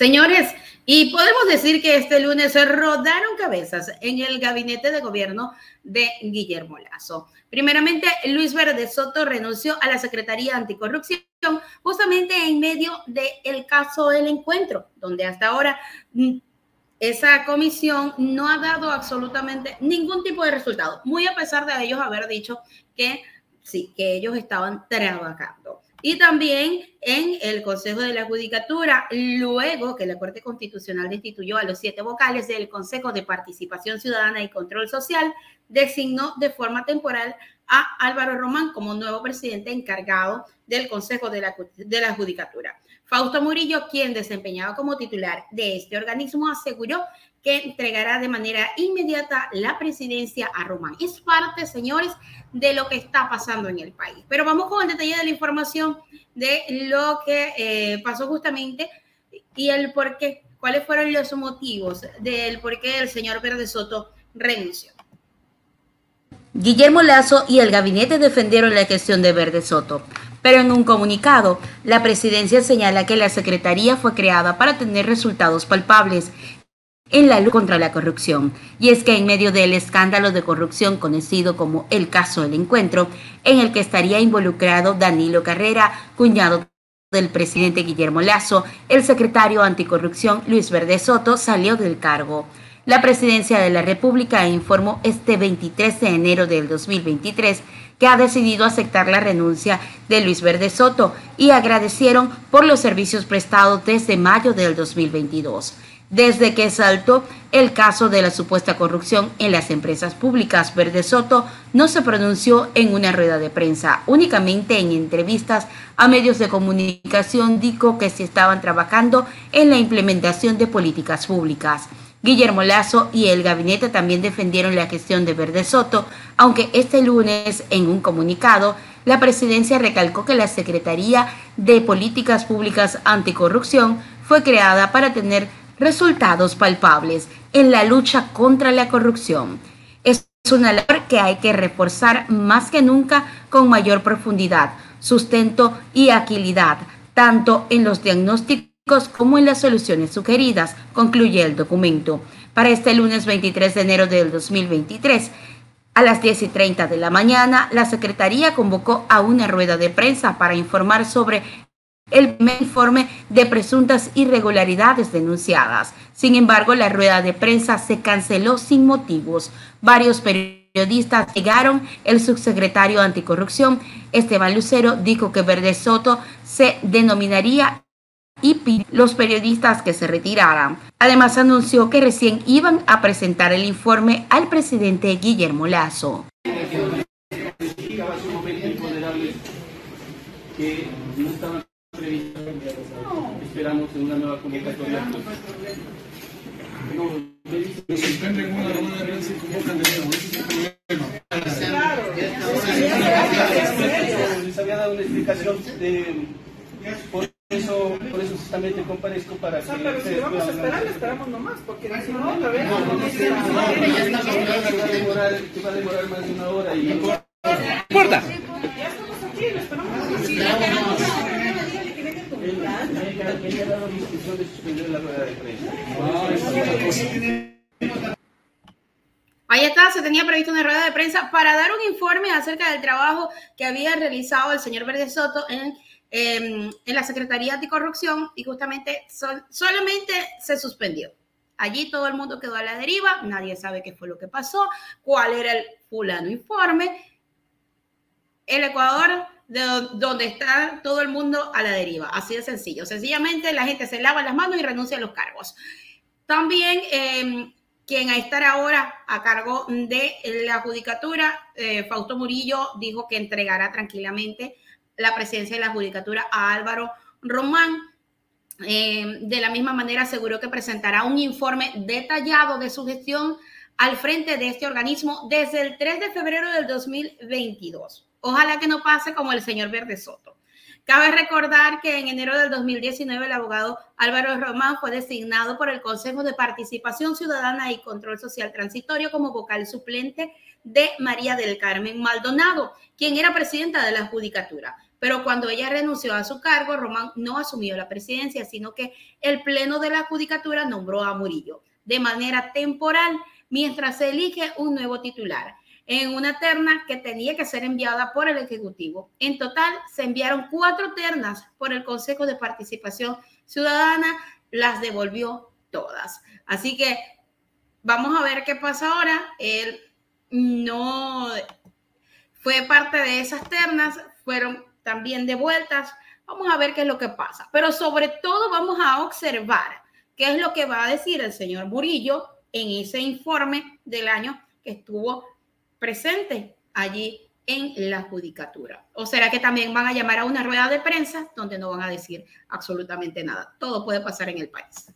Señores, y podemos decir que este lunes se rodaron cabezas en el gabinete de gobierno de Guillermo Lazo. Primeramente, Luis Verde Soto renunció a la Secretaría Anticorrupción justamente en medio del caso del encuentro, donde hasta ahora mm, esa comisión no ha dado absolutamente ningún tipo de resultado, muy a pesar de ellos haber dicho que sí, que ellos estaban trabajando. Y también en el Consejo de la Judicatura, luego que la Corte Constitucional destituyó a los siete vocales del Consejo de Participación Ciudadana y Control Social, designó de forma temporal a Álvaro Román como nuevo presidente encargado del Consejo de la, de la Judicatura. Fausto Murillo, quien desempeñaba como titular de este organismo, aseguró que entregará de manera inmediata la presidencia a Román. Es parte, señores, de lo que está pasando en el país. Pero vamos con el detalle de la información de lo que eh, pasó justamente y el por qué, cuáles fueron los motivos del por qué el señor Verde Soto renunció. Guillermo Lazo y el gabinete defendieron la gestión de Verde Soto, pero en un comunicado, la presidencia señala que la Secretaría fue creada para tener resultados palpables en la lucha contra la corrupción. Y es que en medio del escándalo de corrupción conocido como el caso del encuentro, en el que estaría involucrado Danilo Carrera, cuñado del presidente Guillermo Lazo, el secretario anticorrupción Luis Verde Soto salió del cargo. La presidencia de la República informó este 23 de enero del 2023 que ha decidido aceptar la renuncia de Luis Verde Soto y agradecieron por los servicios prestados desde mayo del 2022 desde que saltó el caso de la supuesta corrupción en las empresas públicas. Verde Soto no se pronunció en una rueda de prensa, únicamente en entrevistas a medios de comunicación dijo que se estaban trabajando en la implementación de políticas públicas. Guillermo Lazo y el gabinete también defendieron la gestión de Verde Soto, aunque este lunes en un comunicado la presidencia recalcó que la Secretaría de Políticas Públicas Anticorrupción fue creada para tener resultados palpables en la lucha contra la corrupción. Es una labor que hay que reforzar más que nunca con mayor profundidad, sustento y agilidad, tanto en los diagnósticos como en las soluciones sugeridas, concluye el documento. Para este lunes 23 de enero del 2023, a las 10 y 30 de la mañana, la Secretaría convocó a una rueda de prensa para informar sobre el primer informe de presuntas irregularidades denunciadas. Sin embargo, la rueda de prensa se canceló sin motivos. Varios periodistas llegaron. El subsecretario anticorrupción, Esteban Lucero, dijo que Verde Soto se denominaría y los periodistas que se retiraran. Además, anunció que recién iban a presentar el informe al presidente Guillermo Lazo. Esperamos en una nueva convocatoria. No, me suspenden una rueda de prensa y convocan de nuevo. Ese es el problema. Les había dado una explicación de. Por eso, por eso justamente comparezco para que. pero si vamos a esperar, esperamos nomás, porque si no, otra vez. No, no, no, que va a demorar más de una hora y. ¡Corta! Ya estamos aquí, lo esperamos. Ahí está, se tenía previsto una rueda de prensa para dar un informe acerca del trabajo que había realizado el señor Verde Soto en, em, en la Secretaría Anticorrupción y justamente solamente se suspendió. Allí todo el mundo quedó a la deriva, nadie sabe qué fue lo que pasó, cuál era el fulano informe. El Ecuador de donde está todo el mundo a la deriva. Así de sencillo. Sencillamente la gente se lava las manos y renuncia a los cargos. También eh, quien a estar ahora a cargo de la judicatura, eh, Fausto Murillo, dijo que entregará tranquilamente la presidencia de la judicatura a Álvaro Román. Eh, de la misma manera aseguró que presentará un informe detallado de su gestión al frente de este organismo desde el 3 de febrero del 2022. Ojalá que no pase como el señor Verde Soto. Cabe recordar que en enero del 2019 el abogado Álvaro Román fue designado por el Consejo de Participación Ciudadana y Control Social Transitorio como vocal suplente de María del Carmen Maldonado, quien era presidenta de la Judicatura. pero cuando ella renunció a su cargo, Román no asumió la presidencia, sino que el Pleno de la Judicatura nombró a Murillo de manera temporal mientras se elige un nuevo titular en una terna que tenía que ser enviada por el Ejecutivo. En total, se enviaron cuatro ternas por el Consejo de Participación Ciudadana, las devolvió todas. Así que vamos a ver qué pasa ahora. Él no fue parte de esas ternas, fueron también devueltas. Vamos a ver qué es lo que pasa. Pero sobre todo vamos a observar qué es lo que va a decir el señor Murillo en ese informe del año que estuvo presente allí en la judicatura. ¿O será que también van a llamar a una rueda de prensa donde no van a decir absolutamente nada? Todo puede pasar en el país.